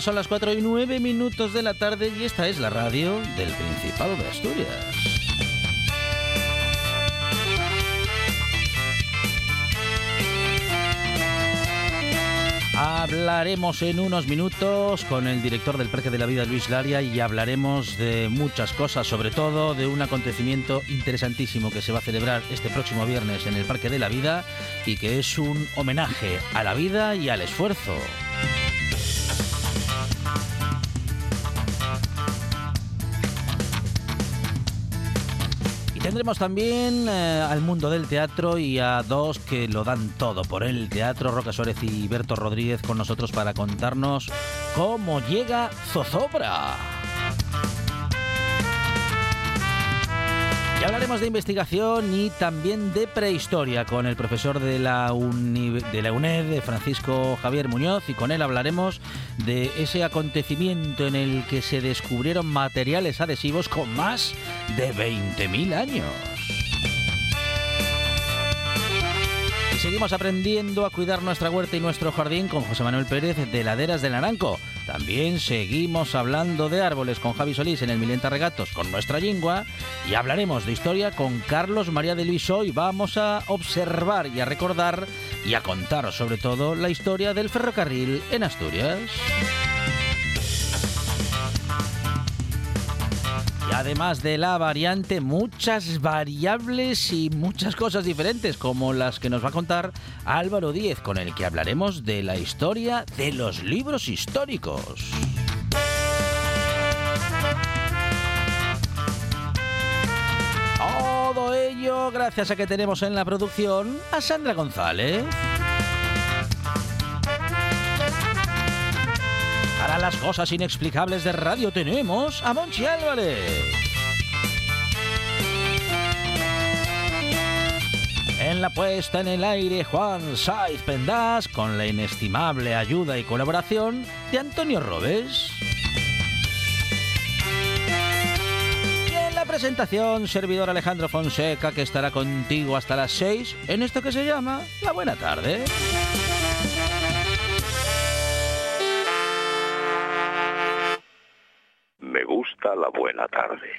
Son las 4 y 9 minutos de la tarde y esta es la radio del Principado de Asturias. Hablaremos en unos minutos con el director del Parque de la Vida, Luis Laria, y hablaremos de muchas cosas, sobre todo de un acontecimiento interesantísimo que se va a celebrar este próximo viernes en el Parque de la Vida y que es un homenaje a la vida y al esfuerzo. Tendremos también eh, al mundo del teatro y a dos que lo dan todo por el teatro, Roca Suárez y Berto Rodríguez con nosotros para contarnos cómo llega Zozobra. Hablaremos de investigación y también de prehistoria con el profesor de la, de la UNED, Francisco Javier Muñoz, y con él hablaremos de ese acontecimiento en el que se descubrieron materiales adhesivos con más de 20.000 años. Seguimos aprendiendo a cuidar nuestra huerta y nuestro jardín con José Manuel Pérez de Laderas del Naranco. También seguimos hablando de árboles con Javi Solís en el Milenta Regatos con nuestra lingua y hablaremos de historia con Carlos María de Luis. Hoy vamos a observar y a recordar y a contar sobre todo la historia del ferrocarril en Asturias. Además de la variante, muchas variables y muchas cosas diferentes, como las que nos va a contar Álvaro Díez, con el que hablaremos de la historia de los libros históricos. Todo ello gracias a que tenemos en la producción a Sandra González. Para las cosas inexplicables de radio tenemos a Monchi Álvarez. En la puesta en el aire, Juan Saiz Pendas, con la inestimable ayuda y colaboración de Antonio Robes. Y en la presentación, servidor Alejandro Fonseca, que estará contigo hasta las 6 en esto que se llama La Buena Tarde. Buena tarde.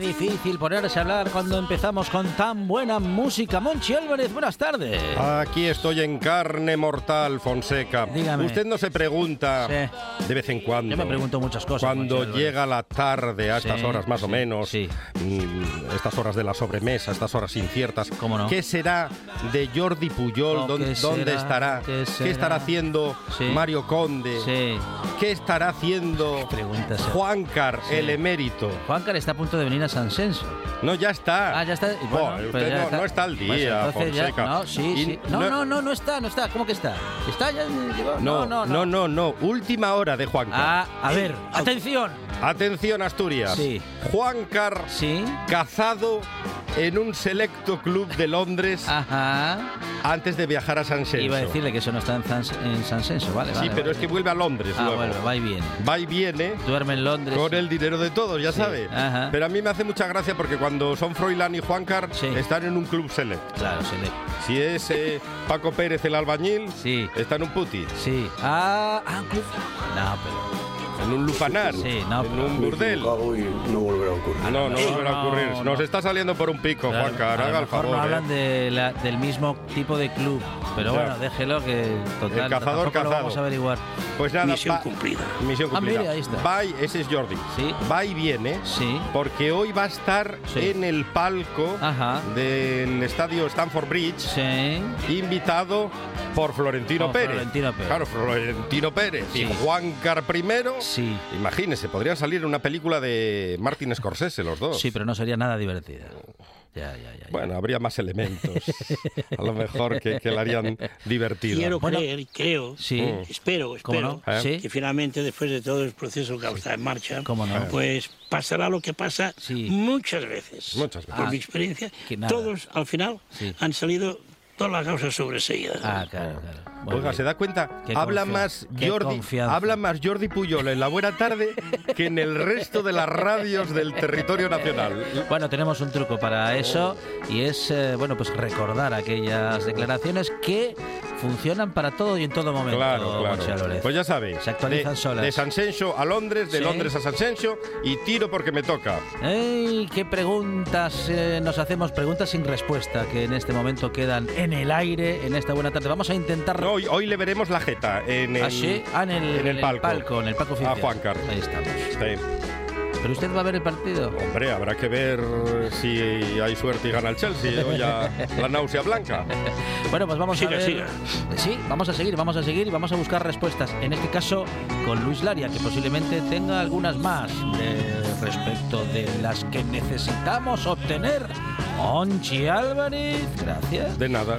Fácil ponerse a hablar cuando empezamos con tan buena música. Monchi Álvarez, buenas tardes. Aquí estoy en carne mortal, Fonseca. Dígame. Usted no se pregunta Sí. de vez en cuando. Yo me pregunto muchas cosas. Cuando llega la tarde, a estas horas más o menos, mm, estas horas de la sobremesa, estas horas inciertas, ¿Cómo no? ¿qué será de Jordi Puyol? ¿Dónde, ¿qué estará? ¿Qué será? estará haciendo. Mario Conde? ¿Qué estará haciendo. Juancar, el emérito? Juancar está a punto de venir a San Senso. No, ya está. Ah, ya está. Usted pues ya no, está. no está al día, Pues ya- Fonseca. no, sí, Y sí. No, no, no, no está, no está. ¿Cómo que está? ¿Está ya? No, no, no, no, no. Última hora de Juancar. Ah, a ver, atención. Atención, Asturias. Sí. Juancar Sí. cazado en un selecto club de Londres Ajá. antes de viajar a San Senso. Iba a decirle que eso no está en San, en San Senso, vale. Sí, pero vale. es que vuelve a Londres Ah, luego. bueno, va y viene. Va y viene Duerme en Londres. con el dinero de todos, ya Sí, sabe. ajá. Pero a mí me hace mucha gracia porque cuando son Froilán y Juancar Sí. están en un club select. Claro, se le... Si es eh, Paco Pérez el albañil, Sí. está en un puti, Sí. Ah, ah, club. No, pero. En un lupanar, Sí, no, en un burdel. y no volverá a ocurrir. No, no volverá a no, ocurrir. Nos no. está saliendo por un pico, Claro, Juancar. a lo Haga el mejor favor. no eh. hablan de la- del mismo tipo de club. Pero Ya. bueno, déjelo que total. El cazador tampoco lo cazado. vamos a averiguar. Pues nada, Misión cumplida. Misión Ah, cumplida. mira, ahí está. Va y- ese es Jordi. Sí. Va y viene. Sí. Porque hoy va a estar Sí. en el palco Ajá. del estadio Stanford Bridge, Sí. invitado por Florentino Por Pérez. Florentino Pérez. Claro, Florentino Pérez Sí. y Juan Car primero. Sí. Imagínese, podrían salir en una película de Martin Scorsese los dos. Sí, pero no sería nada divertida. Ya, ya, ya. ya. Bueno, habría más elementos. a lo mejor que, que la harían divertida. Quiero Bueno. creer, creo, Sí. Mm. espero, ¿Cómo espero, no? ¿Eh? Que finalmente, después de todo el proceso que está en marcha, ¿Cómo no? pues pasará lo que pasa Sí. muchas veces. Muchas veces. Por Ah, mi experiencia, todos al final Sí. han salido todas las causas sobreseídas. Ah, claro, claro. Oiga, bien. ¿se da cuenta? Qué Habla más Jordi, habla más Jordi Puyol en la buena tarde que en el resto de las radios del territorio nacional. Bueno, tenemos un truco para eso y es, eh, bueno, pues recordar aquellas declaraciones que funcionan para todo y en todo momento. Claro, claro. Pues ya sabéis. Se actualizan de, solas. De San Senso a Londres, de Sí. Londres a San Senso y tiro porque me toca. ¡Ey! ¿Qué preguntas eh, nos hacemos? Preguntas sin respuesta que en este momento quedan en el aire en esta buena tarde. Vamos a intentar. No, hoy, hoy le veremos la jeta en el, ¿Ah, sí? Ah, en el, en el palco. en el palco oficial. A Juancar. Ahí estamos. Sí. ¿Pero usted va a ver el partido? Hombre, habrá que ver si hay suerte y gana el Chelsea o ya la náusea blanca. Bueno, pues vamos Siga, a ver. siga. Sí, vamos a seguir, vamos a seguir y vamos a buscar respuestas. En este caso, con Luis Laria, que posiblemente tenga algunas más eh, respecto de las que necesitamos obtener. Monchi Álvarez, gracias. De nada.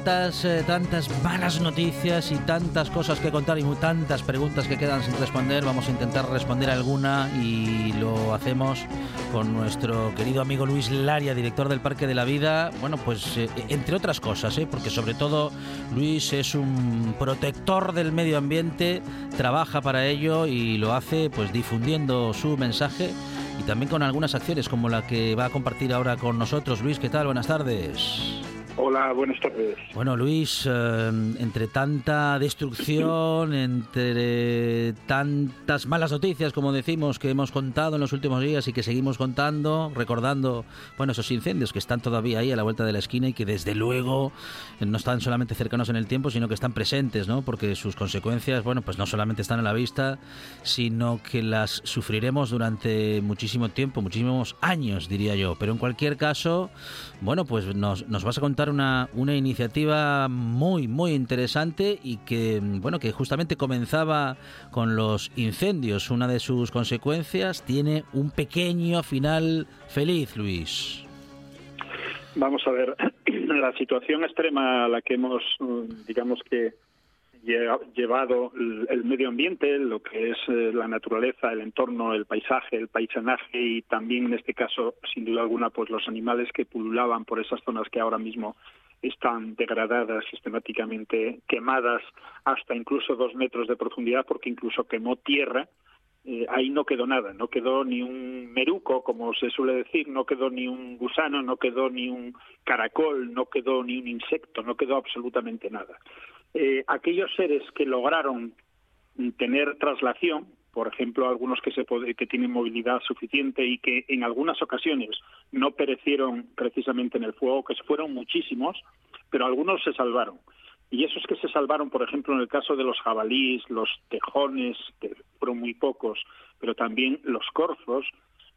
Tantas, eh, tantas malas noticias y tantas cosas que contar y tantas preguntas que quedan sin responder, vamos a intentar responder alguna y lo hacemos con nuestro querido amigo Luis Laria, director del Parque de la Vida. Bueno, pues eh, entre otras cosas, ¿eh? porque sobre todo Luis es un protector del medio ambiente, trabaja para ello y lo hace pues difundiendo su mensaje y también con algunas acciones como la que va a compartir ahora con nosotros. Luis, ¿qué tal? Buenas tardes. Hola, buenas tardes. Bueno, Luis, eh, entre tanta destrucción, entre tantas malas noticias, como decimos, que hemos contado en los últimos días y que seguimos contando, recordando, bueno, esos incendios que están todavía ahí a la vuelta de la esquina y que desde luego no están solamente cercanos en el tiempo, sino que están presentes, ¿no? Porque sus consecuencias, bueno, pues no solamente están a la vista, sino que las sufriremos durante muchísimo tiempo, muchísimos años, diría yo. Pero en cualquier caso, bueno, pues nos, nos vas a contar una, una iniciativa muy, muy interesante y que, bueno, que justamente comenzaba con los incendios. Una de sus consecuencias tiene un pequeño final feliz, Luis. Vamos a ver, la situación extrema a la que hemos, digamos que, llevado el medio ambiente, lo que es eh, la naturaleza, el entorno, el paisaje, el paisanaje y también en este caso, sin duda alguna, pues los animales que pululaban por esas zonas que ahora mismo están degradadas sistemáticamente, quemadas hasta incluso dos metros de profundidad, porque incluso quemó tierra. Eh, ahí no quedó nada, no quedó ni un meruco, como se suele decir, no quedó ni un gusano, no quedó ni un caracol, no quedó ni un insecto, no quedó absolutamente nada. Eh, aquellos seres que lograron tener traslación, por ejemplo, algunos que, se que tienen movilidad suficiente y que en algunas ocasiones no perecieron precisamente en el fuego, que fueron muchísimos, pero algunos se salvaron. Y esos que se salvaron, por ejemplo, en el caso de los jabalíes, los tejones, que fueron muy pocos, pero también los corzos,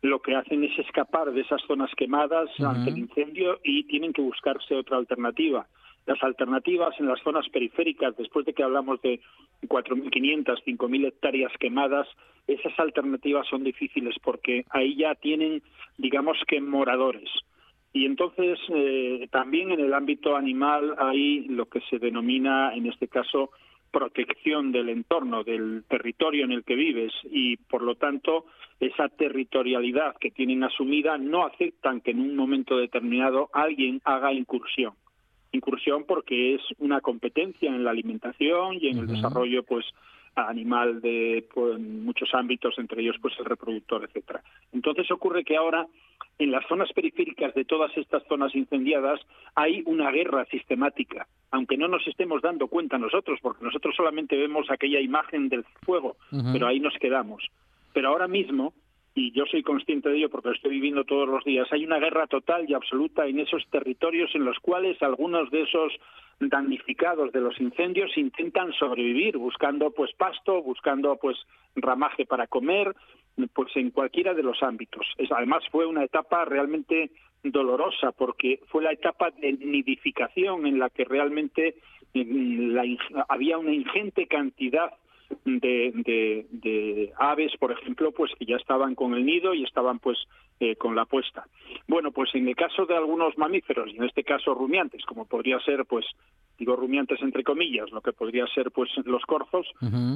lo que hacen es escapar de esas zonas quemadas ante el incendio y tienen que buscarse otra alternativa las alternativas en las zonas periféricas, después de que hablamos de 4.500, 5.000 hectáreas quemadas, esas alternativas son difíciles porque ahí ya tienen, digamos que, moradores. Y entonces eh, también en el ámbito animal hay lo que se denomina, en este caso, protección del entorno, del territorio en el que vives y, por lo tanto, esa territorialidad que tienen asumida no aceptan que en un momento determinado alguien haga incursión incursión porque es una competencia en la alimentación y en el desarrollo pues animal de pues, muchos ámbitos entre ellos pues el reproductor etcétera. Entonces ocurre que ahora en las zonas periféricas de todas estas zonas incendiadas hay una guerra sistemática aunque no nos estemos dando cuenta nosotros porque nosotros solamente vemos aquella imagen del fuego pero ahí nos quedamos. Pero ahora mismo y yo soy consciente de ello porque lo estoy viviendo todos los días. Hay una guerra total y absoluta en esos territorios en los cuales algunos de esos damnificados de los incendios intentan sobrevivir buscando pues pasto, buscando pues ramaje para comer, pues en cualquiera de los ámbitos. Además fue una etapa realmente dolorosa porque fue la etapa de nidificación en la que realmente mm, había una ingente cantidad de, de, aves, por ejemplo, pues que ya estaban con el nido y estaban pues eh, con la puesta. Bueno, pues en el caso de algunos mamíferos, y en este caso rumiantes, como podría ser pues digo rumiantes entre comillas, lo que podría ser pues los corzos,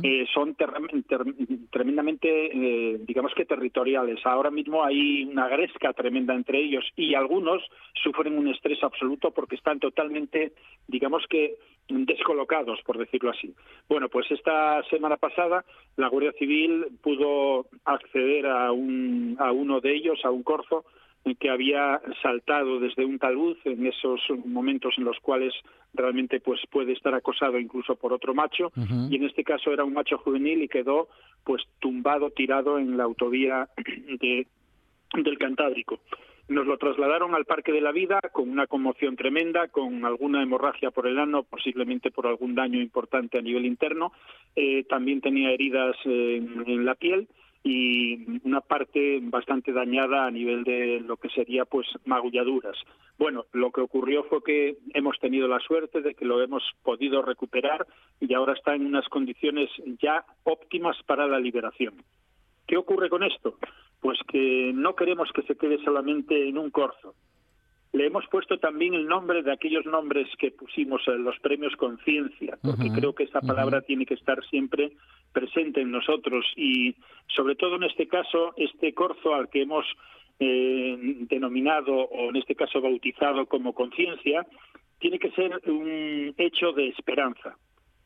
eh, son tremendamente, eh, digamos que territoriales. Ahora mismo hay una gresca tremenda entre ellos y algunos sufren un estrés absoluto porque están totalmente, digamos que descolocados, por decirlo así. Bueno, pues esta semana pasada la Guardia Civil pudo acceder a, un, a uno de ellos, a un corzo, que había saltado desde un talud en esos momentos en los cuales realmente pues puede estar acosado incluso por otro macho y en este caso era un macho juvenil y quedó pues tumbado tirado en la autovía de, del Cantábrico. Nos lo trasladaron al Parque de la Vida con una conmoción tremenda, con alguna hemorragia por el ano, posiblemente por algún daño importante a nivel interno. Eh, también tenía heridas en la piel y una parte bastante dañada a nivel de lo que sería pues magulladuras. Bueno, lo que ocurrió fue que hemos tenido la suerte de que lo hemos podido recuperar y ahora está en unas condiciones ya óptimas para la liberación. ¿Qué ocurre con esto? Pues que no queremos que se quede solamente en un corzo. Le hemos puesto también el nombre de aquellos nombres que pusimos en los premios Conciencia, porque creo que esa palabra tiene que estar siempre presente en nosotros. Y sobre todo en este caso este corzo al que hemos eh, denominado o en este caso bautizado como conciencia tiene que ser un hecho de esperanza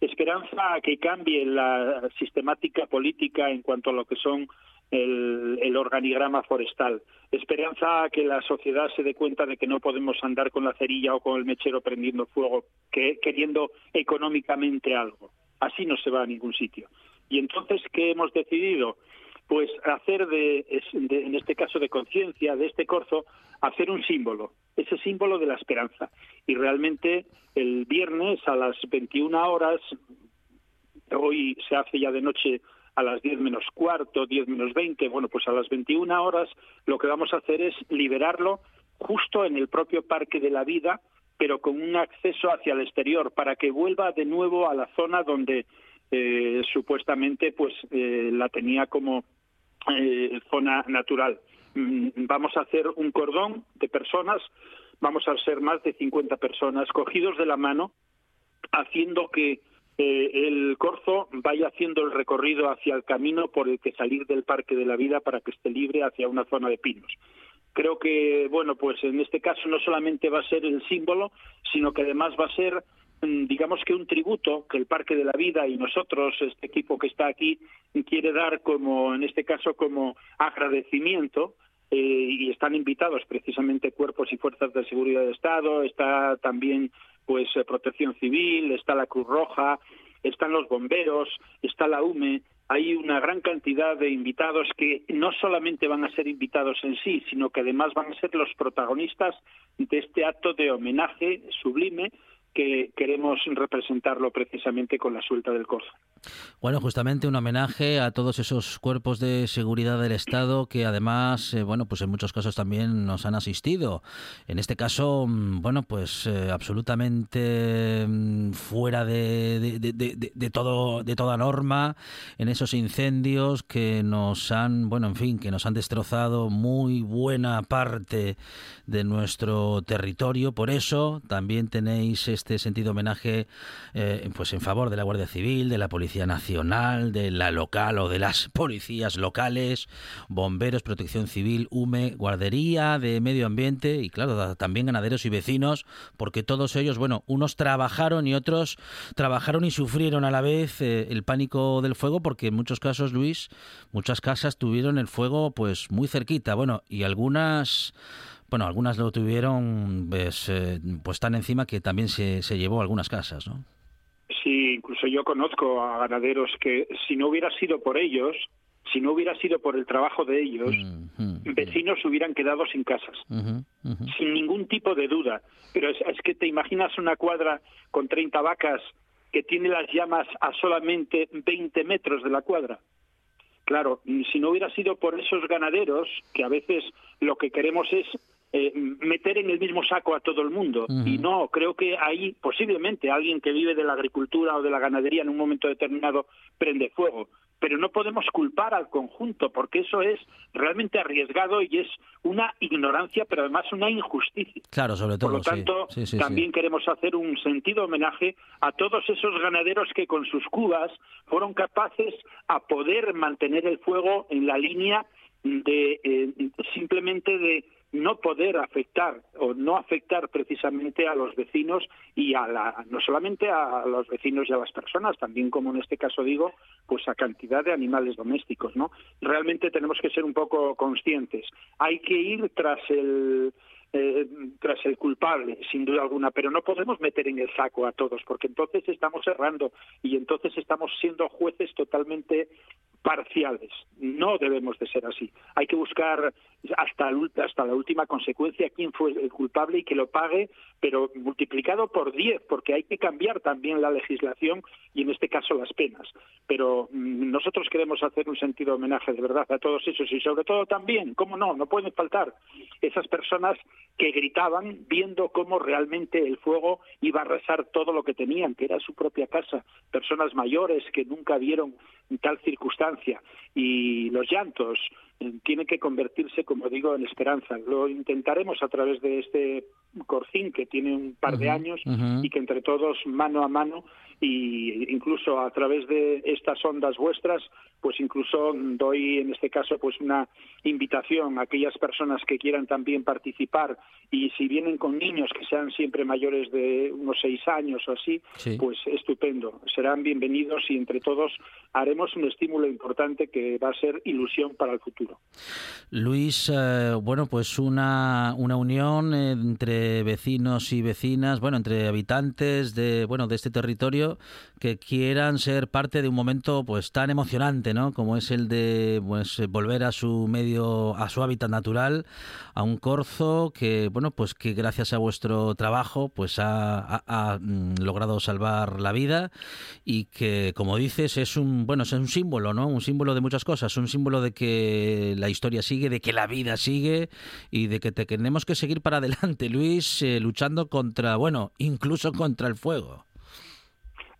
esperanza a que cambie la sistemática política en cuanto a lo que son el, organigrama forestal. Esperanza a que la sociedad se dé cuenta de que no podemos andar con la cerilla o con el mechero prendiendo fuego, que, queriendo económicamente algo. Así no se va a ningún sitio. Y entonces, ¿qué hemos decidido? Pues hacer de, en este caso de conciencia, de este corzo, hacer un símbolo, ese símbolo de la esperanza. Y realmente el viernes a las 21 horas, hoy se hace ya de noche a las 10 menos cuarto, 10 menos 20, bueno, pues a las 21 horas lo que vamos a hacer es liberarlo justo en el propio Parque de la Vida, pero con un acceso hacia el exterior, para que vuelva de nuevo a la zona donde eh, supuestamente pues eh, la tenía como eh, zona natural. Mm, vamos a hacer un cordón de personas, vamos a ser más de 50 personas cogidos de la mano, haciendo que eh, el corzo vaya haciendo el recorrido hacia el camino por el que salir del Parque de la Vida para que esté libre hacia una zona de pinos. Creo que, bueno, pues en este caso no solamente va a ser el símbolo, sino que además va a ser, digamos que un tributo que el Parque de la Vida y nosotros, este equipo que está aquí, quiere dar como, en este caso, como agradecimiento eh, y están invitados precisamente cuerpos y fuerzas de seguridad de Estado, está también pues eh, Protección Civil, está la Cruz Roja, están los bomberos, está la UME, hay una gran cantidad de invitados que no solamente van a ser invitados en sí, sino que además van a ser los protagonistas de este acto de homenaje sublime que queremos representarlo precisamente con la suelta del corzo. Bueno, justamente un homenaje a todos esos cuerpos de seguridad del Estado que además, eh, bueno, pues en muchos casos también nos han asistido. En este caso, mm, bueno, pues eh, absolutamente mm, fuera de, de, todo, de toda norma en esos incendios que nos han, bueno, en fin, que nos han destrozado muy buena parte de nuestro territorio. Por eso también tenéis este sentido homenaje eh, pues en favor de la Guardia Civil, de la Policía Nacional, de la local o de las policías locales, bomberos, protección civil, UME, guardería de medio ambiente y claro, también ganaderos y vecinos, porque todos ellos, bueno, unos trabajaron y otros trabajaron y sufrieron a la vez eh, el pánico del fuego, porque en muchos casos, Luis, muchas casas tuvieron el fuego pues muy cerquita, bueno, y algunas bueno, algunas lo tuvieron pues, eh, pues tan encima que también se, se llevó algunas casas, ¿no? Sí, incluso yo conozco a ganaderos que si no hubiera sido por ellos, si no hubiera sido por el trabajo de ellos, vecinos hubieran quedado sin casas, sin ningún tipo de duda. Pero es, es, que te imaginas una cuadra con 30 vacas que tiene las llamas a solamente 20 metros de la cuadra. Claro, si no hubiera sido por esos ganaderos, que a veces lo que queremos es eh, meter en el mismo saco a todo el mundo. Y no, creo que ahí posiblemente alguien que vive de la agricultura o de la ganadería en un momento determinado prende fuego. Pero no podemos culpar al conjunto, porque eso es realmente arriesgado y es una ignorancia, pero además una injusticia. Claro, sobre todo. Por lo tanto, también queremos hacer un sentido homenaje a todos esos ganaderos que con sus cubas fueron capaces a poder mantener el fuego en la línea de eh, simplemente de no poder afectar o no afectar precisamente a los vecinos y a la, no solamente a los vecinos y a las personas, también como en este caso digo, pues a cantidad de animales domésticos, ¿no? Realmente tenemos que ser un poco conscientes. Hay que ir tras el eh, tras el culpable, sin duda alguna, pero no podemos meter en el saco a todos, porque entonces estamos errando y entonces estamos siendo jueces totalmente parciales. No debemos de ser así. Hay que buscar hasta, hasta la última consecuencia quién fue el culpable y que lo pague, pero multiplicado por 10, porque hay que cambiar también la legislación y en este caso las penas. Pero mm, nosotros queremos hacer un sentido homenaje de verdad a todos esos y sobre todo también, ¿cómo no? No pueden faltar esas personas que gritaban viendo cómo realmente el fuego iba a arrasar todo lo que tenían, que era su propia casa, personas mayores que nunca vieron tal circunstancia y los llantos eh, tienen que convertirse, como digo, en esperanza. Lo intentaremos a través de este corcín que tiene un par de años y que entre todos, mano a mano, y incluso a través de estas ondas vuestras, pues incluso doy en este caso pues una invitación a aquellas personas que quieran también participar y si vienen con niños que sean siempre mayores de unos seis años o así, Sí. pues estupendo, serán bienvenidos y entre todos haremos un estímulo importante que va a ser ilusión para el futuro. Luis, eh, bueno, pues una, una unión entre vecinos y vecinas, bueno, entre habitantes de, bueno, de este territorio que quieran ser parte de un momento pues tan emocionante, ¿no? Como es el de pues volver a su medio, a su hábitat natural, a un corzo que, bueno, pues que gracias a vuestro trabajo pues ha, mm, logrado salvar la vida y que, como dices, es un, bueno, es un símbolo, ¿no? Un símbolo de muchas cosas, un símbolo de que la historia sigue, de que la vida sigue y de que te- tenemos que seguir para adelante, Luis, eh, luchando contra, bueno, incluso contra el fuego.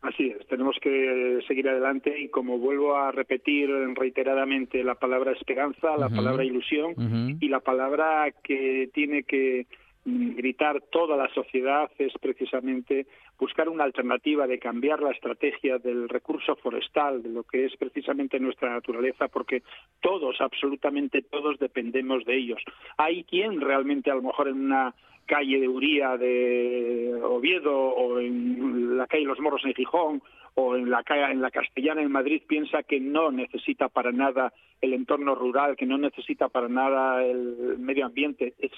Así es, tenemos que seguir adelante y como vuelvo a repetir reiteradamente la palabra esperanza, la palabra ilusión y la palabra que tiene que gritar toda la sociedad es precisamente buscar una alternativa de cambiar la estrategia del recurso forestal, de lo que es precisamente nuestra naturaleza, porque todos, absolutamente todos, dependemos de ellos. Hay quien realmente a lo mejor en una calle de Uría de Oviedo o en la calle Los Morros en Gijón o en la calle en la Castellana en Madrid piensa que no necesita para nada el entorno rural, que no necesita para nada el medio ambiente. Es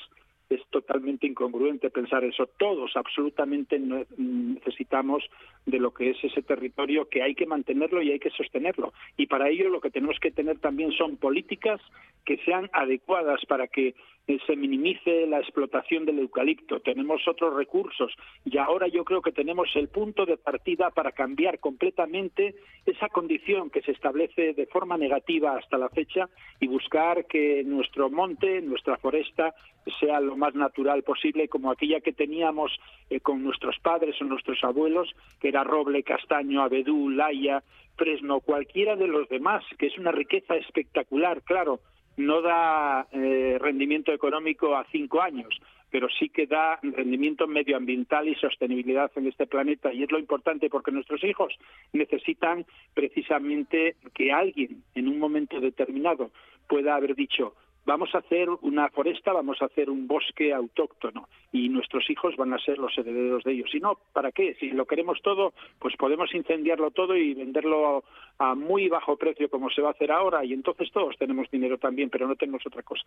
es totalmente incongruente pensar eso. Todos absolutamente no- necesitamos de lo que es ese territorio que hay que mantenerlo y hay que sostenerlo. Y para ello lo que tenemos que tener también son políticas que sean adecuadas para que eh, se minimice la explotación del eucalipto. Tenemos otros recursos y ahora yo creo que tenemos el punto de partida para cambiar completamente esa condición que se establece de forma negativa hasta la fecha y buscar que nuestro monte, nuestra foresta, sea lo más natural posible, como aquella que teníamos eh, con nuestros padres o nuestros abuelos, que era roble, castaño, abedú, laya, fresno, cualquiera de los demás, que es una riqueza espectacular, claro, no da eh, rendimiento económico a cinco años, pero sí que da rendimiento medioambiental y sostenibilidad en este planeta. Y es lo importante porque nuestros hijos necesitan precisamente que alguien en un momento determinado pueda haber dicho, vamos a hacer una foresta, vamos a hacer un bosque autóctono y nuestros hijos van a ser los herederos de ellos. Si no, ¿para qué? Si lo queremos todo, pues podemos incendiarlo todo y venderlo a muy bajo precio como se va a hacer ahora y entonces todos tenemos dinero también, pero no tenemos otra cosa.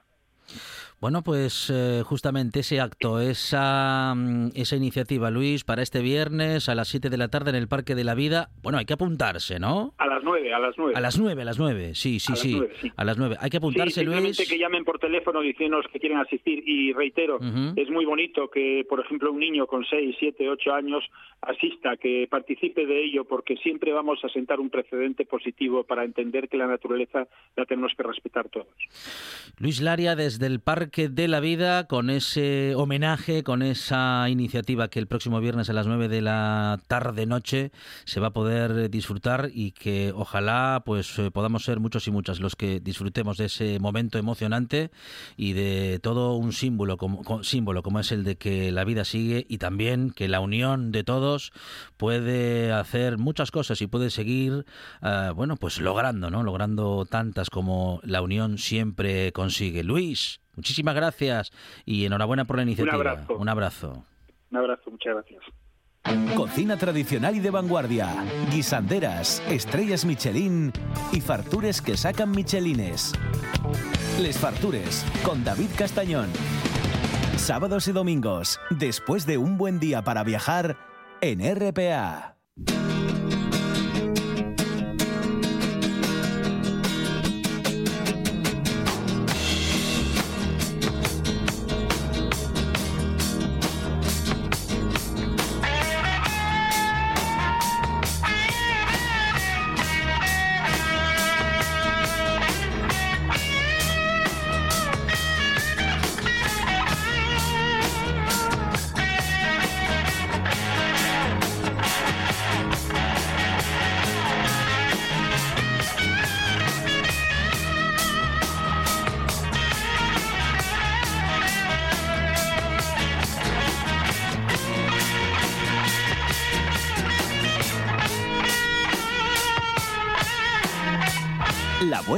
Bueno, pues eh, justamente ese acto, esa, mm, esa iniciativa, Luis, para este viernes a las 7 de la tarde en el Parque de la Vida, bueno, hay que apuntarse, ¿no? A las nueve, a las nueve. A las 9, a las 9, sí, sí, A las sí, sí. a las 9. Hay que Sí, apuntarse, simplemente Luis. que llamen por teléfono diciéndonos que quieren asistir y reitero, es muy bonito que, por ejemplo, un niño con 6, 7, 8 años asista, que participe de ello, porque siempre vamos a sentar un precedente positivo para entender que la naturaleza la tenemos que respetar todos. Luis Laria desde el Parque de la Vida con ese homenaje, con esa iniciativa que el próximo viernes a las 9 de la tarde-noche se va a poder disfrutar y que ojalá pues eh, podamos ser muchos y muchas los que disfrutemos de ese momento y de todo un símbolo como, co- símbolo como es el de que la vida sigue y también que la unión de todos puede hacer muchas cosas y puede seguir ah, bueno pues logrando no logrando tantas como la unión siempre consigue Luis muchísimas gracias y enhorabuena por la iniciativa abrazo. un abrazo Un abrazo, muchas gracias. Cocina tradicional y de vanguardia. Guisanderas, estrellas Michelin y fartures que sacan Michelines. Les Fartures, con David Castañón. Sábados y domingos, después de un buen día para viajar, en RPA.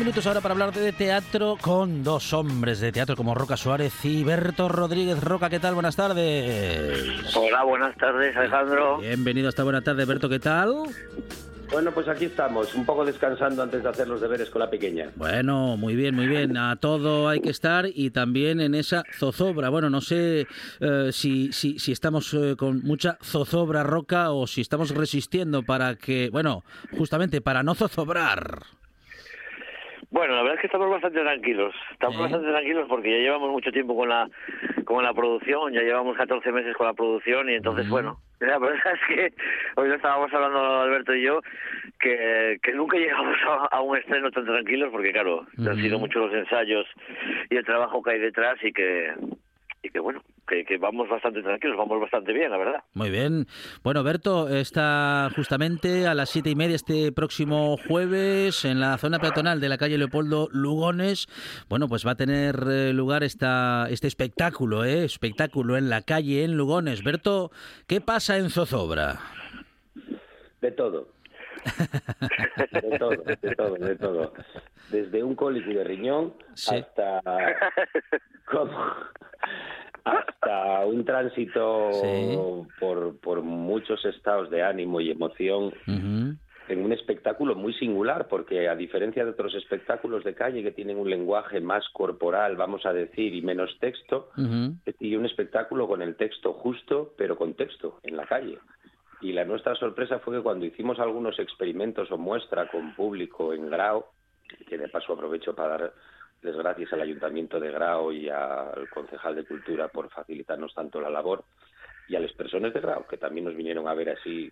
minutos ahora para hablar de teatro con dos hombres de teatro como Roca Suárez y Berto Rodríguez. Roca, ¿qué tal? Buenas tardes. Hola, buenas tardes, Alejandro. Bienvenido esta buena tarde, Berto, ¿qué tal? Bueno, pues aquí estamos, un poco descansando antes de hacer los deberes con la pequeña. Bueno, muy bien, muy bien. A todo hay que estar y también en esa zozobra. Bueno, no sé eh, si, si, si estamos eh, con mucha zozobra roca o si estamos resistiendo para que, bueno, justamente para no zozobrar. Bueno, la verdad es que estamos bastante tranquilos. Estamos ¿Eh? bastante tranquilos porque ya llevamos mucho tiempo con la con la producción, ya llevamos 14 meses con la producción y entonces, bueno, la verdad es que hoy lo estábamos hablando Alberto y yo que, que nunca llegamos a, a un estreno tan tranquilos porque, claro, han Ujú. sido muchos los ensayos y el trabajo que hay detrás y que, y que bueno, que, que vamos bastante tranquilos, vamos bastante bien, la verdad. Muy bien. Bueno, Berto, está justamente a las siete y media este próximo jueves en la zona peatonal de la calle Leopoldo Lugones. Bueno, pues va a tener eh, lugar esta, este espectáculo, ¿eh? Espectáculo en la calle en Lugones. Berto, ¿qué pasa en Zozobra? De todo. De todo, de todo, de todo. Desde un cólico de riñón Sí. hasta como- hasta un tránsito Sí. por, por muchos estados de ánimo y emoción en un espectáculo muy singular, porque a diferencia de otros espectáculos de calle que tienen un lenguaje más corporal, vamos a decir, y menos texto, y un espectáculo con el texto justo, pero con texto, en la calle. Y la nuestra sorpresa fue que cuando hicimos algunos experimentos o muestra con público en Grau, que de paso aprovecho para darles gracias al Ayuntamiento de Grau y al concejal de Cultura por facilitarnos tanto la labor, y a las personas de Grau, que también nos vinieron a ver así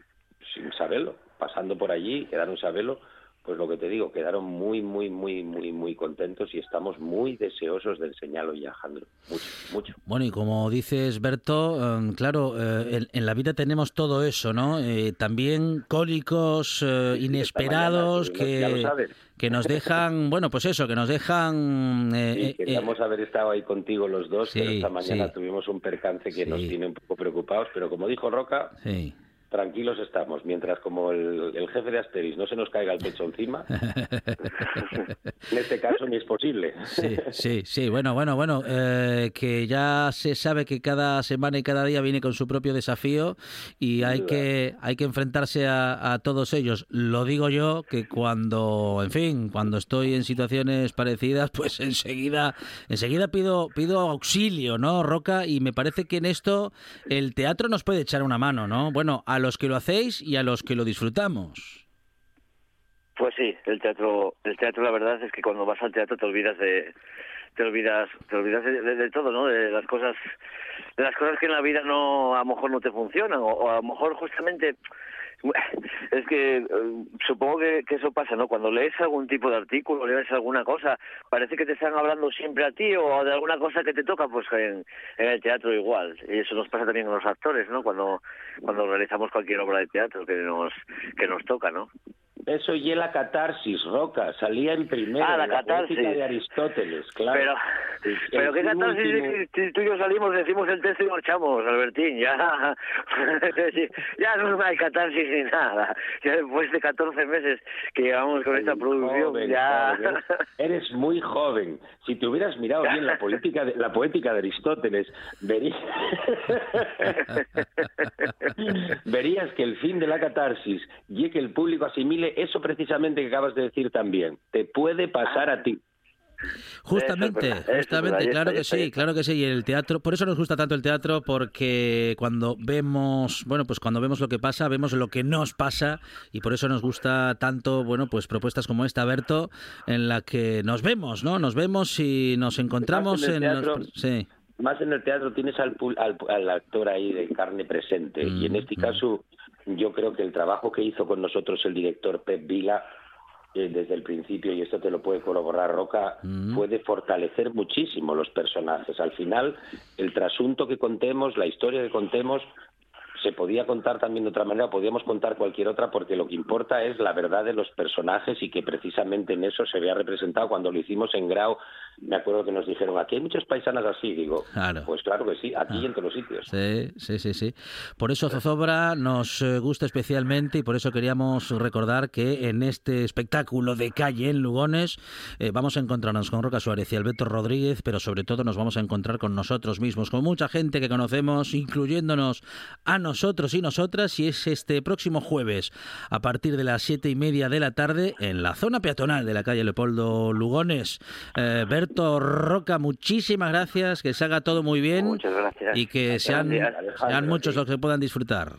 sin saberlo, pasando por allí, quedaron saberlo, pues lo que te digo, quedaron muy, muy, muy, muy, muy contentos y estamos muy deseosos de enseñarlo ya, Alejandro. Mucho, mucho. Bueno, y como dices, Berto, eh, claro, eh, en, la vida tenemos todo eso, ¿no? Eh, también cólicos eh, inesperados mañana, que, que nos dejan, bueno, pues eso, que nos dejan... eh, Sí, queríamos haber estado ahí contigo los dos, sí, pero esta mañana sí. tuvimos un percance que nos tiene un poco preocupados, pero como dijo Roca, sí. Tranquilos estamos, mientras como el, el jefe de Asteris no se nos caiga el pecho encima, en este caso ni es posible. Sí, sí, sí. Bueno, bueno, bueno, eh, que ya se sabe que cada semana y cada día viene con su propio desafío y hay que hay que enfrentarse a, a todos ellos. Lo digo yo que cuando, en fin, cuando estoy en situaciones parecidas, pues enseguida enseguida pido pido auxilio, ¿no, Roca? Y me parece que en esto el teatro nos puede echar una mano, ¿no? Bueno, a los que lo hacéis y a los que lo disfrutamos. Pues sí, el teatro, el teatro la verdad es que cuando vas al teatro te olvidas de te olvidas te olvidas de, todo, ¿no? De las cosas de las cosas que en la vida no a lo mejor no te funcionan o a lo mejor justamente es que eh, supongo que, eso pasa, ¿no? Cuando lees algún tipo de artículo, lees alguna cosa, parece que te están hablando siempre a ti o de alguna cosa que te toca, pues en, en el teatro igual. Y eso nos pasa también con los actores, ¿no? Cuando cuando realizamos cualquier obra de teatro que nos que nos toca, ¿no? Eso y la catarsis, Roca, salía en primero, Ah, la la catarsis. de Aristóteles, claro. Pero, El- pero el qué catarsis último- si, tú y yo salimos, decimos el texto y marchamos, Albertín, ya, ya no hay catarsis ni nada. Ya después de 14 meses que llevamos con esta producción, Joven, ya... joven, Eres eres muy joven. Si te hubieras mirado bien la política de, la poética de Aristóteles, verías, verías que el fin de la catarsis y que el público asimile eso precisamente que acabas de decir también. Te puede pasar a ti. Justamente, es es justamente, claro que sí, claro que sí. Y el teatro, por eso nos gusta tanto el teatro, porque cuando vemos, bueno, pues cuando vemos lo que pasa, vemos lo que nos pasa, y por eso nos gusta tanto, bueno, pues propuestas como esta, Berto, en la que nos vemos, ¿no? Nos vemos y nos encontramos Más en en los- teatro. sí. Más en el teatro tienes al, al, al actor ahí de carne presente. Y en este Mm, caso, yo creo que el trabajo que hizo con nosotros el director Pep Vila eh, desde el principio, y esto te lo puede corroborar Roca, Mm. puede fortalecer muchísimo los personajes. Al final, el trasunto que contemos, la historia que contemos, se podía contar también de otra manera, podíamos contar cualquier otra, porque lo que importa es la verdad de los personajes y que precisamente en eso se vea representado. Cuando lo hicimos en Grau, me acuerdo que nos dijeron, aquí hay muchas paisanas así, digo, Claro. pues claro que sí, aquí y en todos los sitios. Sí, sí, sí, sí. Por eso Zozobra nos eh, gusta especialmente y por eso queríamos recordar que en este espectáculo de calle en Lugones eh, vamos a encontrarnos con Roca Suárez y Alberto Rodríguez, pero sobre todo nos vamos a encontrar con nosotros mismos, con mucha gente que conocemos, incluyéndonos a nosotros y nosotras, y es este próximo jueves a partir de las siete y media de la tarde en la zona peatonal de la calle Leopoldo Lugones. Eh, Berto Roca, muchísimas gracias, que se haga todo muy bien Muchas gracias. y que sean, Gracias. sean muchos los que puedan disfrutar.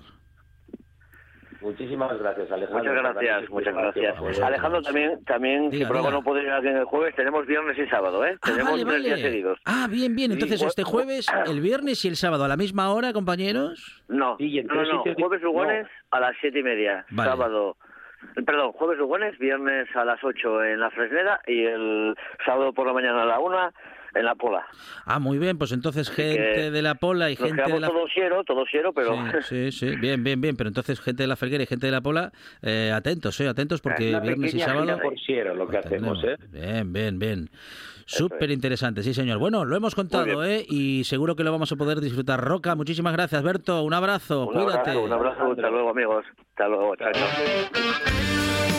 Muchísimas gracias, Alejandro. Muchas gracias, muchas gracias. Alejandro, también, también Diga, si por algo diga. no puede ir alguien el jueves, tenemos viernes y sábado, ¿eh? Ah, tenemos vale, tres días vale. seguidos. Ah, bien, bien. Entonces, Sí, este jueves, el viernes y el sábado a la misma hora, compañeros. No, Sí, no, no, jueves Lugones a las siete y media, Vale. sábado... Perdón, jueves Lugones, viernes a las ocho en la Fresneda y el sábado por la mañana a la una en la Pola. Ah, muy bien. Pues entonces, gente de la Pola y Nos gente de la. todo siero, todo siero, pero... Sí, sí, sí. Bien, bien, bien. Pero entonces, gente de la Felguera y gente de la Pola, eh, atentos, eh, atentos, porque Una viernes y sábado. por lo que Pues hacemos, ¿eh? Bien, bien, bien. Súper interesante, sí, señor. Bueno, lo hemos contado, ¿eh? Y seguro que lo vamos a poder disfrutar. Roca, muchísimas gracias. Berto, un abrazo. Un Cuídate. abrazo, un abrazo, hasta luego amigos, hasta luego, chao, chao.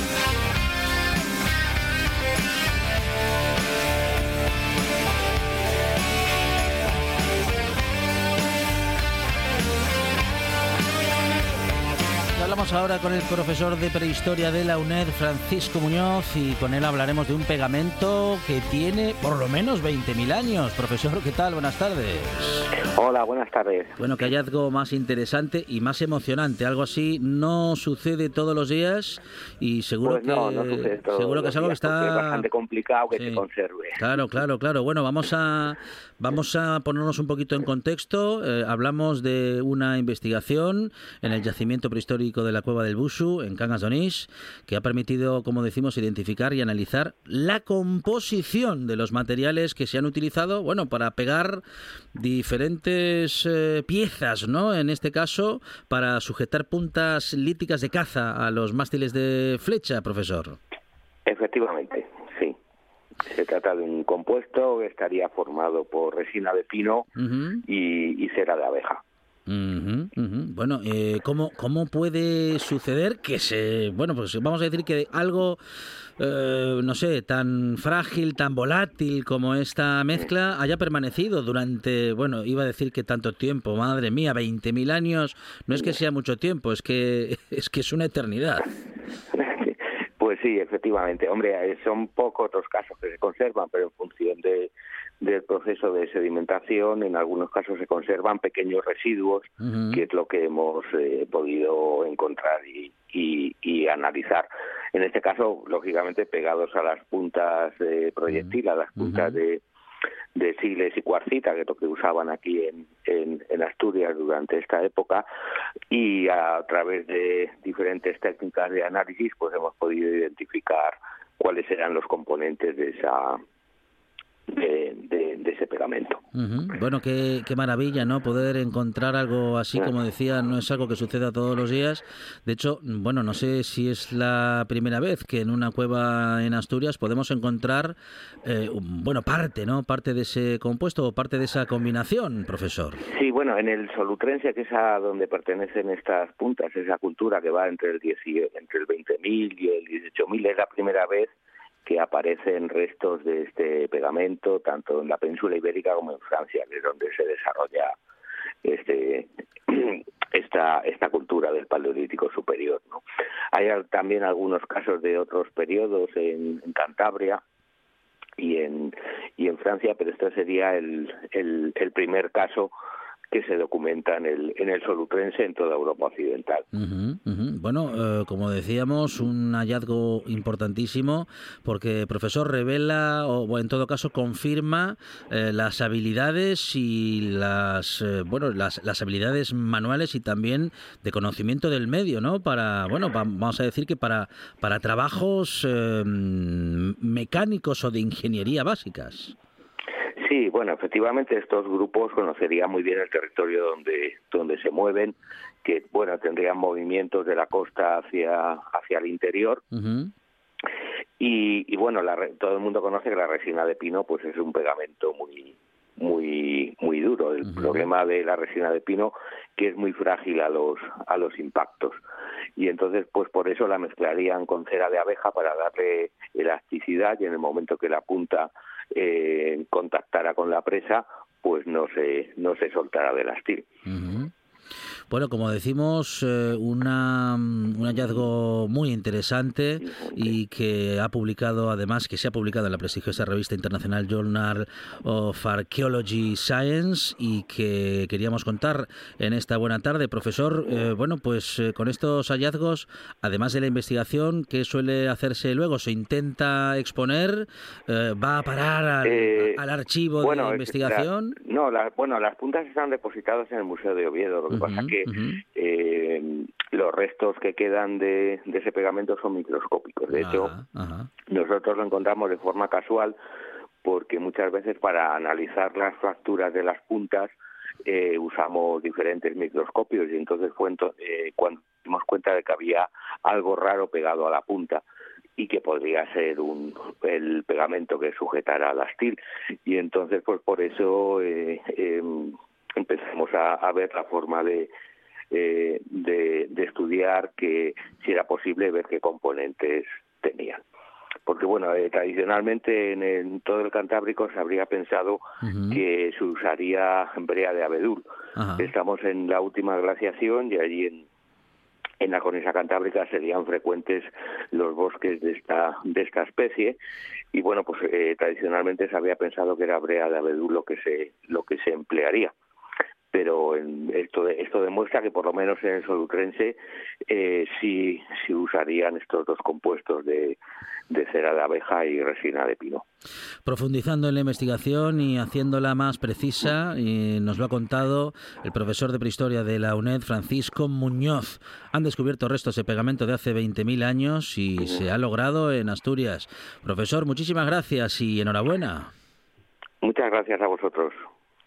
Hablamos ahora con el profesor de prehistoria de la UNED, Francisco Muñoz, y con él hablaremos de un pegamento que tiene por lo menos 20.000 años. Profesor, ¿qué tal? Buenas tardes. Hola, buenas tardes. Bueno, qué hallazgo más interesante y más emocionante. Algo así no sucede todos los días y seguro Pues no, que no sucede todos seguro que es algo que está Es bastante complicado que Sí. se conserve. Claro, claro, claro. Bueno, vamos a vamos a ponernos un poquito en contexto. Eh, hablamos de una investigación en el yacimiento prehistórico de la cueva del Busu, en Cangas d'Onís, que ha permitido, como decimos, identificar y analizar la composición de los materiales que se han utilizado, bueno, para pegar diferentes eh, piezas, ¿no? En este caso, para sujetar puntas líticas de caza a los mástiles de flecha, profesor. Efectivamente. Se trata de un compuesto que estaría formado por resina de pino y, y cera de abeja. Ujú. Bueno, eh, ¿cómo, ¿cómo puede suceder que se... Bueno, pues vamos a decir que algo, eh, no sé, tan frágil, tan volátil como esta mezcla haya permanecido durante, bueno, iba a decir que tanto tiempo, madre mía, 20.000 años, no es que sea mucho tiempo, es que es, que es una eternidad. Pues sí, efectivamente. Hombre, eh, son pocos los casos que se conservan, pero en función de, del proceso de sedimentación, en algunos casos se conservan pequeños residuos, que es lo que hemos eh, podido encontrar y, y- y analizar. En este caso, lógicamente, pegados a las puntas de proyectil, a las puntas de, de sigles y cuarcita, que es lo que usaban aquí en, en, en Asturias durante esta época, y a través de diferentes técnicas de análisis, pues hemos podido identificar cuáles eran los componentes de esa de, de- de ese pegamento. Bueno, qué, qué maravilla, ¿no? Poder encontrar algo así, como decía, no es algo que suceda todos los días. De hecho, bueno, no sé si es la primera vez que en una cueva en Asturias podemos encontrar, eh, un- bueno, parte, ¿no? Parte de ese compuesto o parte de esa combinación, profesor. Sí, bueno, en el Solutrense, que es a donde pertenecen estas puntas, esa cultura que va entre el, 10 y- entre el 20.000 y el 18.000, es la primera vez que aparecen restos de este pegamento tanto en la península ibérica como en Francia, que es donde se desarrolla este esta esta cultura del paleolítico superior. Hay también algunos casos de otros periodos en, Cantabria y en y en Francia, pero este sería el, el, el primer caso que se documenta en el, en el solutrense en toda Europa Occidental. Bueno, eh, como decíamos, un hallazgo importantísimo porque el profesor revela o, en todo caso confirma eh, las habilidades y las eh, bueno las, las, habilidades manuales y también de conocimiento del medio, ¿no? Para bueno vamos a decir que para para trabajos mecánicos o de ingeniería básicas. Sí, bueno, efectivamente estos grupos conocerían muy bien el territorio donde, donde se mueven, que bueno, tendrían movimientos de la costa hacia, hacia el interior. y, bueno, todo el mundo conoce que la resina de pino pues es un pegamento muy muy muy duro. El problema de la resina de pino que es muy frágil a los a los impactos y entonces pues por eso la mezclarían con cera de abeja para darle elasticidad y en el momento que la punta eh, contactara con la presa, pues no se, no se soltará del astil. Bueno, como decimos, eh, una, un hallazgo muy interesante y que ha publicado, además, que se ha publicado en la prestigiosa revista internacional Journal of Archaeology Science y que queríamos contar en esta buena tarde. Profesor, eh, bueno, pues eh, con estos hallazgos, además de la investigación, ¿qué suele hacerse luego? ¿Se intenta exponer? ¿Va a parar al, archivo de investigación? no, bueno, las puntas están depositadas en el Museo de Oviedo, lo que pasa que eh, los restos que quedan de, ese pegamento son microscópicos. De hecho, nosotros lo encontramos de forma casual porque muchas veces para analizar las fracturas de las puntas eh, usamos diferentes microscopios y entonces fue eh, cuando dimos cuenta de que había algo raro pegado a la punta y que podría ser un, el pegamento que sujetara la astil. Y entonces pues por eso eh, em, empezamos a, ver la forma de, eh, de, estudiar que si era posible ver qué componentes tenían. Porque bueno eh, tradicionalmente en, todo el Cantábrico se habría pensado que se usaría brea de abedul. Estamos en la última glaciación y allí en en la cornisa cantábrica serían frecuentes los bosques de esta de esta especie. Y bueno pues eh, tradicionalmente se había pensado que era brea de abedul lo que se lo que se emplearía pero esto esto demuestra que por lo menos en el solutrense eh, sí, sí usarían estos dos compuestos de, de cera de abeja y resina de pino. Profundizando en la investigación y haciéndola más precisa, y nos lo ha contado el profesor de prehistoria de la UNED, Francisco Muñoz. Han descubierto restos de pegamento de hace 20.000 años y se ha logrado en Asturias. Profesor, muchísimas gracias y enhorabuena. Muchas gracias a vosotros.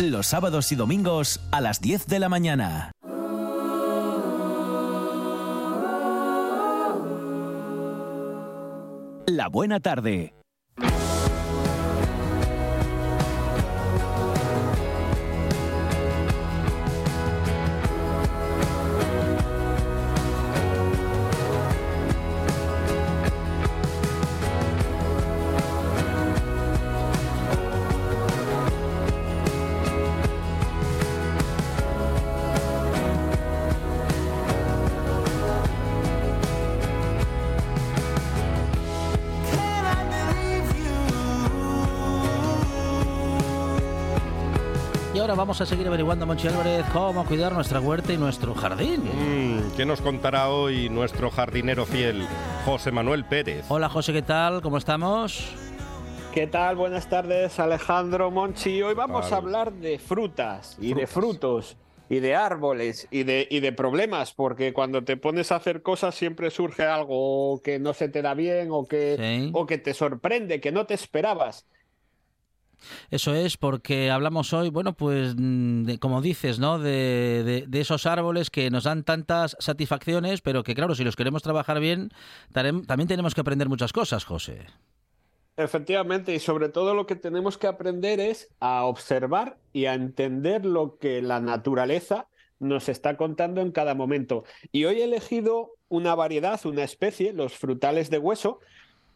Los sábados y domingos a las 10 de la mañana. La buena tarde. Bueno, vamos a seguir averiguando, Monchi Álvarez, cómo cuidar nuestra huerta y nuestro jardín. Mm, ¿Qué nos contará hoy nuestro jardinero fiel, José Manuel Pérez? Hola José, ¿qué tal? ¿Cómo estamos? ¿Qué tal? Buenas tardes, Alejandro Monchi. Hoy vamos a hablar de frutas y de frutos y de árboles y de, y de problemas, porque cuando te pones a hacer cosas siempre surge algo que no se te da bien o que, Sí. o que te sorprende, que no te esperabas. Eso es porque hablamos hoy, bueno, pues mm, como dices, ¿no? De, esos árboles que nos dan tantas satisfacciones, pero que claro, si los queremos trabajar bien, también tenemos que aprender muchas cosas, José. Efectivamente, y sobre todo lo que tenemos que aprender es a observar y a entender lo que la naturaleza nos está contando en cada momento. Y hoy he elegido una variedad, una especie, los frutales de hueso,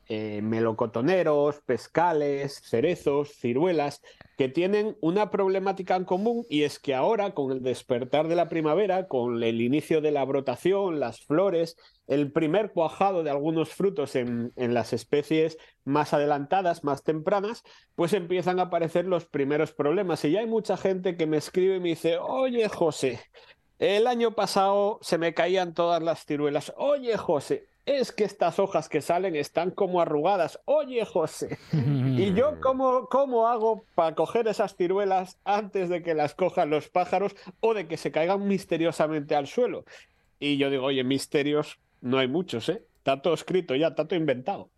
eh, melocotoneros, pescales, cerezos, ciruelas, que tienen una problemática en común y es que ahora, con el despertar de la primavera, con el inicio de la brotación, las flores, el primer cuajado de algunos frutos en, en las especies más adelantadas, más tempranas, pues empiezan a aparecer los primeros problemas. Y ya hay mucha gente que me escribe y me dice, oye José, el año pasado se me caían todas las ciruelas. Oye José, es que estas hojas que salen están como arrugadas. Oye José, ¿y yo cómo, cómo hago para coger esas ciruelas antes de que las cojan los pájaros o de que se caigan misteriosamente al suelo? Y yo digo, oye, misterios no hay muchos, ¿eh? Está todo escrito ya, está todo inventado.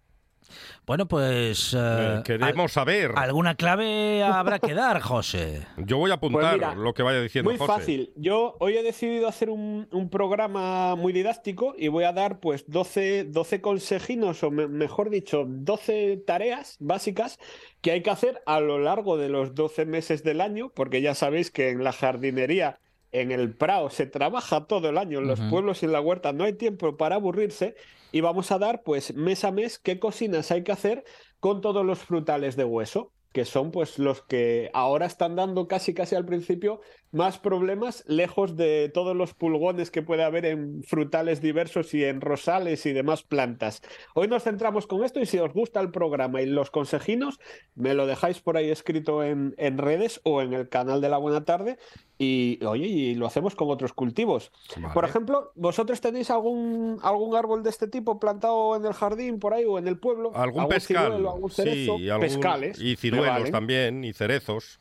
Bueno, pues... eh, queremos saber. Alguna clave habrá que dar, José. Yo voy a apuntar Pues mira, lo que vaya diciendo Muy José. fácil. Yo hoy he decidido hacer un, un programa muy didáctico y voy a dar pues 12, 12 consejinos, o me- mejor dicho, 12 tareas básicas que hay que hacer a lo largo de los 12 meses del año, porque ya sabéis que en la jardinería, en el Prado, se trabaja todo el año, en los pueblos y en la huerta no hay tiempo para aburrirse y vamos a dar pues mes a mes qué cocinas hay que hacer con todos los frutales de hueso que son pues los que ahora están dando casi casi al principio más problemas lejos de todos los pulgones que puede haber en frutales diversos y en rosales y demás plantas. Hoy nos centramos con esto y si os gusta el programa y los consejinos, me lo dejáis por ahí escrito en, en redes o en el canal de la Buena Tarde y oye, y lo hacemos con otros cultivos. Por ejemplo, ¿vosotros tenéis algún, algún árbol de este tipo plantado en el jardín por ahí o en el pueblo? Algún pescal. ciruelo, algún cerezo? sí, algún- Pescales. Y ciruelos también, y cerezos.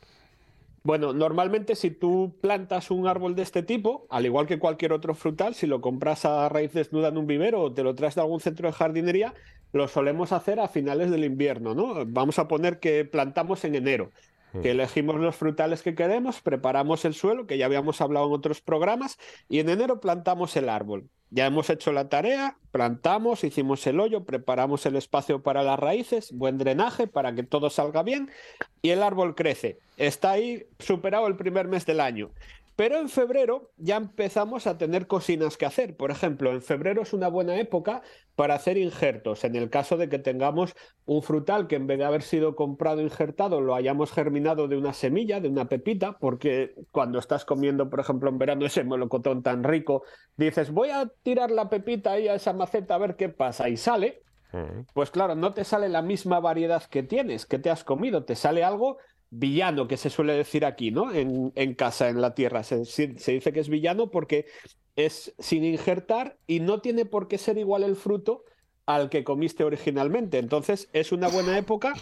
Bueno, normalmente si tú plantas un árbol de este tipo, al igual que cualquier otro frutal, si lo compras a raíz desnuda en un vivero o te lo traes de algún centro de jardinería, lo solemos hacer a finales del invierno, ¿no? Vamos a poner que plantamos en enero, que elegimos los frutales que queremos, preparamos el suelo, que ya habíamos hablado en otros programas, y en enero plantamos el árbol. Ya hemos hecho la tarea, plantamos, hicimos el hoyo, preparamos el espacio para las raíces, buen drenaje para que todo salga bien y el árbol crece. Está ahí superado el primer mes del año. Pero en febrero ya empezamos a tener cocinas que hacer. Por ejemplo, en febrero es una buena época para hacer injertos. En el caso de que tengamos un frutal que en vez de haber sido comprado injertado lo hayamos germinado de una semilla, de una pepita, porque cuando estás comiendo, por ejemplo, en verano ese melocotón tan rico, dices, voy a tirar la pepita ahí a esa maceta a ver qué pasa y sale. Pues claro, no te sale la misma variedad que tienes, que te has comido, te sale algo villano, que se suele decir aquí, ¿no? En, en casa, en la tierra. Se, se- dice que es villano porque es sin injertar y no tiene por qué ser igual el fruto al que comiste originalmente. Entonces, es una buena época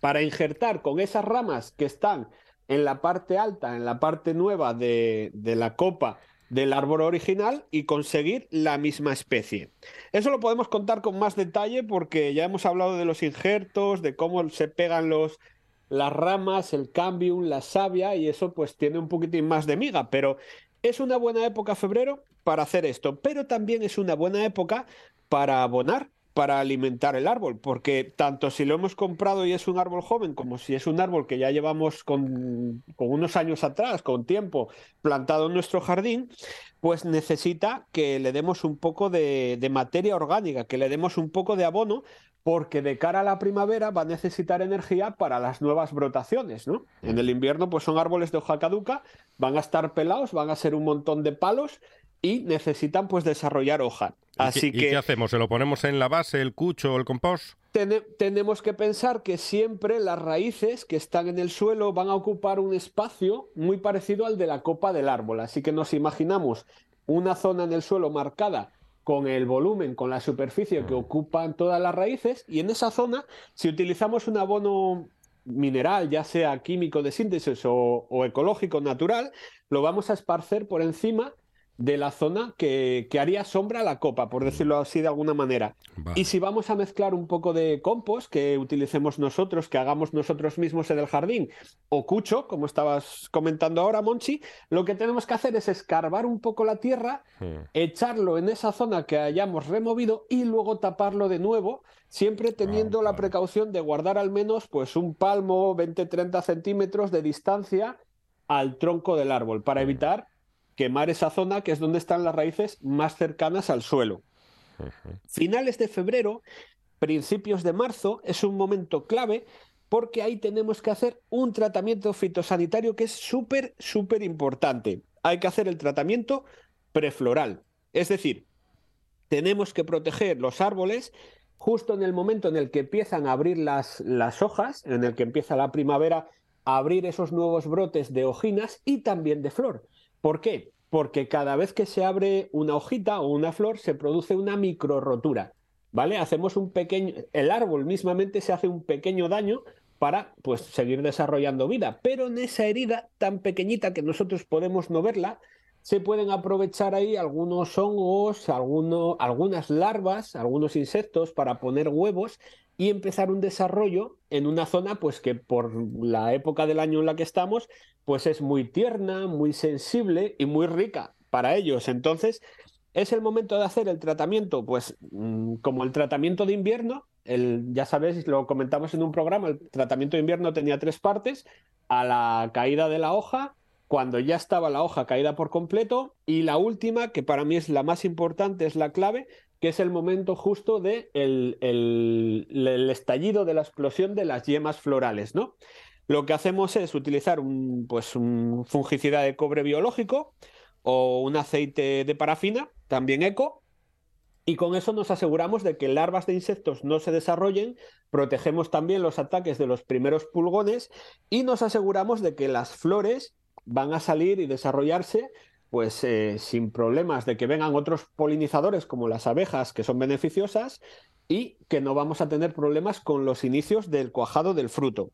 para injertar con esas ramas que están en la parte alta, en la parte nueva de, de la copa del árbol original y conseguir la misma especie. Eso lo podemos contar con más detalle porque ya hemos hablado de los injertos, de cómo se pegan los, las ramas, el cambium, la savia y eso pues tiene un poquitín más de miga, pero es una buena época febrero para hacer esto, pero también es una buena época para abonar, para alimentar el árbol, porque tanto si lo hemos comprado y es un árbol joven, como si es un árbol que ya llevamos con, con unos años atrás, con tiempo, plantado en nuestro jardín, pues necesita que le demos un poco de, de materia orgánica, que le demos un poco de abono porque de cara a la primavera va a necesitar energía para las nuevas brotaciones, ¿no? En el invierno pues son árboles de hoja caduca, van a estar pelados, van a ser un montón de palos y necesitan pues desarrollar hoja. Así ¿Y que qué hacemos? ¿Se lo ponemos en la base, el cucho o el compost? Tene- tenemos que pensar que siempre las raíces que están en el suelo van a ocupar un espacio muy parecido al de la copa del árbol. Así que nos imaginamos una zona en el suelo marcada con el volumen, con la superficie que ocupan todas las raíces y en esa zona, si utilizamos un abono mineral, ya sea químico de síntesis o, o ecológico natural, lo vamos a esparcer por encima de la zona que, que haría sombra a la copa, por decirlo así de alguna manera. Y si vamos a mezclar un poco de compost que utilicemos nosotros, que hagamos nosotros mismos en el jardín, o cucho, como estabas comentando ahora, Monchi, lo que tenemos que hacer es escarbar un poco la tierra, echarlo en esa zona que hayamos removido y luego taparlo de nuevo, siempre teniendo la precaución de guardar al menos pues un palmo, 20-30 centímetros de distancia al tronco del árbol para evitar quemar esa zona que es donde están las raíces más cercanas al suelo. Finales de febrero, principios de marzo es un momento clave porque ahí tenemos que hacer un tratamiento fitosanitario que es súper, súper importante. Hay que hacer el tratamiento prefloral. Es decir, tenemos que proteger los árboles justo en el momento en el que empiezan a abrir las, las hojas, en el que empieza la primavera, a abrir esos nuevos brotes de hojinas y también de flor. ¿Por qué? Porque cada vez que se abre una hojita o una flor se produce una micro rotura. ¿Vale? Hacemos un pequeño. El árbol mismamente se hace un pequeño daño para pues seguir desarrollando vida. Pero en esa herida tan pequeñita que nosotros podemos no verla, se pueden aprovechar ahí algunos hongos, algunas larvas, algunos insectos para poner huevos y empezar un desarrollo en una zona pues que por la época del año en la que estamos pues es muy tierna, muy sensible y muy rica para ellos. Entonces, es el momento de hacer el tratamiento, pues mm, como el tratamiento de invierno, el, ya sabéis, lo comentamos en un programa, el tratamiento de invierno tenía tres partes, a la caída de la hoja, cuando ya estaba la hoja caída por completo, y la última, que para mí es la más importante, es la clave, que es el momento justo de el, el- estallido de la explosión de las yemas florales, ¿no? Lo que hacemos es utilizar un, pues, un fungicida de cobre biológico o un aceite de parafina, también eco, y con eso nos aseguramos de que larvas de insectos no se desarrollen, protegemos también los ataques de los primeros pulgones y nos aseguramos de que las flores van a salir y desarrollarse pues eh, sin problemas de que vengan otros polinizadores como las abejas que son beneficiosas y que no vamos a tener problemas con los inicios del cuajado del fruto.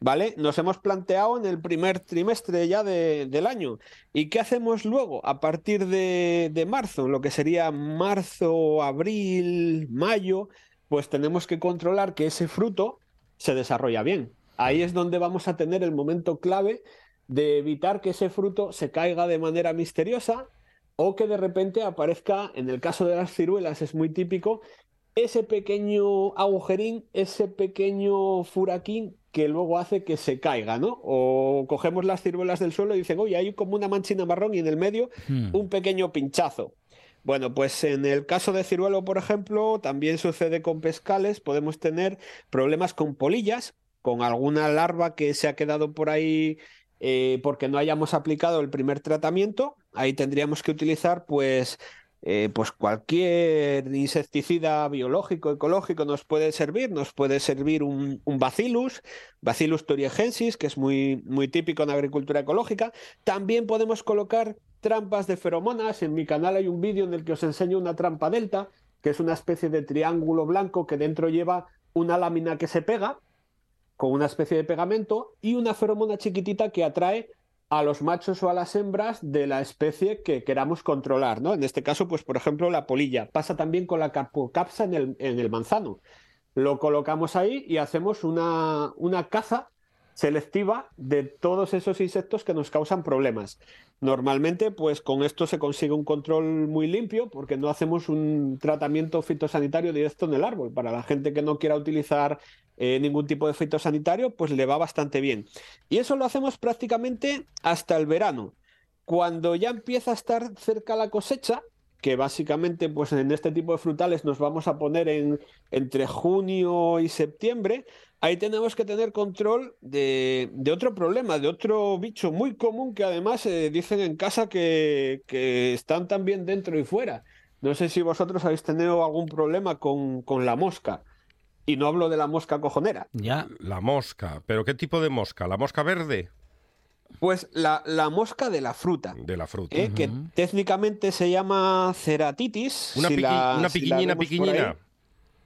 ¿Vale? Nos hemos planteado en el primer trimestre ya de- del año. ¿Y qué hacemos luego? A partir de, de marzo, lo que sería marzo, abril, mayo, pues tenemos que controlar que ese fruto se desarrolla bien. Ahí es donde vamos a tener el momento clave de evitar que ese fruto se caiga de manera misteriosa o que de repente aparezca, en el caso de las ciruelas es muy típico, ese pequeño agujerín, ese pequeño furaquín que luego hace que se caiga, ¿no? O cogemos las ciruelas del suelo y dicen, oye, hay como una manchina marrón y en el medio Hmm. un pequeño pinchazo. Bueno, pues en el caso de ciruelo, por ejemplo, también sucede con pescales, podemos tener problemas con polillas, con alguna larva que se ha quedado por ahí eh, porque no hayamos aplicado el primer tratamiento. Ahí tendríamos que utilizar, pues, eh, pues cualquier insecticida biológico, ecológico nos puede servir. Nos puede servir un, Bacillus, Bacillus thuringiensis, que es muy, muy típico en agricultura ecológica. También podemos colocar trampas de feromonas. En mi canal hay un vídeo en el que os enseño una trampa delta, que es una especie de triángulo blanco que dentro lleva una lámina que se pega con una especie de pegamento y una feromona chiquitita que atrae a los machos o a las hembras de la especie que queramos controlar, ¿no? En este caso, pues por ejemplo, la polilla. Pasa también con la carpocapsa en el, en el manzano. Lo colocamos ahí y hacemos una, una caza selectiva de todos esos insectos que nos causan problemas. Normalmente, pues con esto se consigue un control muy limpio porque no hacemos un tratamiento fitosanitario directo en el árbol. Para la gente que no quiera utilizar eh, ningún tipo de fitosanitario, pues le va bastante bien. Y eso lo hacemos prácticamente hasta el verano. Cuando ya empieza a estar cerca la cosecha, que básicamente pues en este tipo de frutales nos vamos a poner en, entre junio y septiembre, ahí tenemos que tener control de, de otro problema, de otro bicho muy común que además eh, dicen en casa que, que están también dentro y fuera. No sé si vosotros habéis tenido algún problema con, con la mosca. Y no hablo de la mosca cojonera. Ya. La mosca. ¿Pero qué tipo de mosca? ¿La mosca verde? Pues la, la mosca de la fruta. De la fruta. ¿eh? que técnicamente se llama ceratitis. Una, si piqui- la- una piquiñina.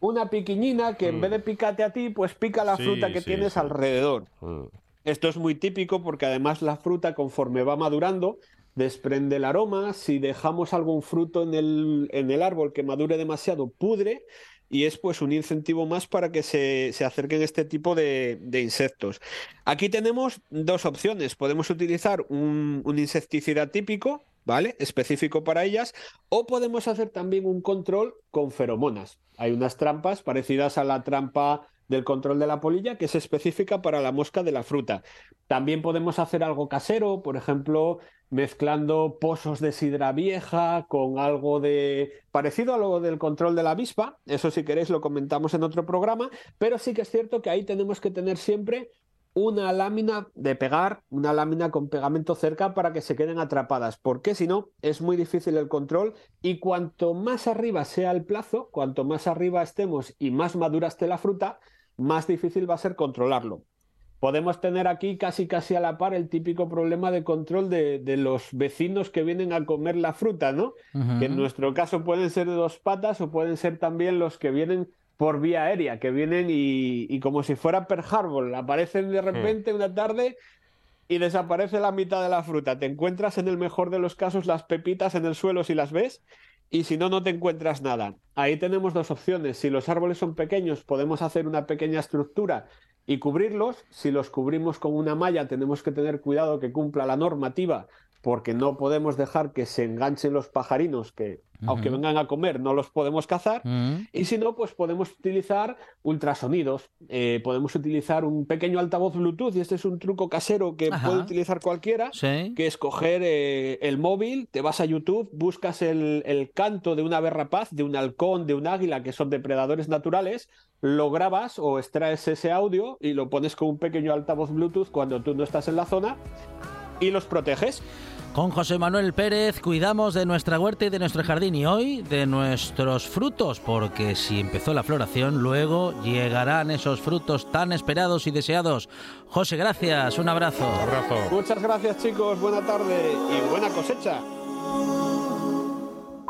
Una piquiñina que en Mm. vez de picarte a ti, pues pica la Sí, fruta que sí, tienes sí. alrededor. Mm. Esto es muy típico porque además la fruta conforme va madurando desprende el aroma. Si dejamos algún fruto en el, en el árbol que madure demasiado, pudre y es pues un incentivo más para que se, se acerquen este tipo de, de insectos. Aquí tenemos dos opciones. Podemos utilizar un, un insecticida típico, ¿vale? Específico para ellas, o podemos hacer también un control con feromonas. Hay unas trampas parecidas a la trampa del control de la polilla que es específica para la mosca de la fruta. También podemos hacer algo casero, por ejemplo, mezclando pozos de sidra vieja con algo de parecido a lo del control de la avispa. Eso si queréis lo comentamos en otro programa, pero sí que es cierto que ahí tenemos que tener siempre una lámina de pegar, una lámina con pegamento cerca para que se queden atrapadas, porque si no es muy difícil el control y cuanto más arriba sea el plazo, cuanto más arriba estemos y más madura esté la fruta, más difícil va a ser controlarlo. Podemos tener aquí casi casi a la par el típico problema de control de, de los vecinos que vienen a comer la fruta, ¿no? Que en nuestro caso pueden ser de dos patas o pueden ser también los que vienen por vía aérea, que vienen y, y como si fuera Pearl Harbor, aparecen de repente una tarde y desaparece la mitad de la fruta. Te encuentras en el mejor de los casos las pepitas en el suelo si las ves y si no, no te encuentras nada. Ahí tenemos dos opciones. Si los árboles son pequeños, podemos hacer una pequeña estructura y cubrirlos. Si los cubrimos con una malla, tenemos que tener cuidado que cumpla la normativa porque no podemos dejar que se enganchen los pajarinos que, aunque vengan a comer, no los podemos cazar. Y si no, pues podemos utilizar ultrasonidos. Eh, podemos utilizar un pequeño altavoz Bluetooth, y este es un truco casero que Ajá. puede utilizar cualquiera, Sí. que es coger eh, el móvil, te vas a YouTube, buscas el, el canto de una ave rapaz, de un halcón, de un águila, que son depredadores naturales, lo grabas o extraes ese audio y lo pones con un pequeño altavoz Bluetooth cuando tú no estás en la zona y los proteges. Con José Manuel Pérez cuidamos de nuestra huerta y de nuestro jardín y hoy de nuestros frutos, porque si empezó la floración, luego llegarán esos frutos tan esperados y deseados. José, gracias, un abrazo. Abrazo. Muchas gracias chicos, buena tarde y buena cosecha.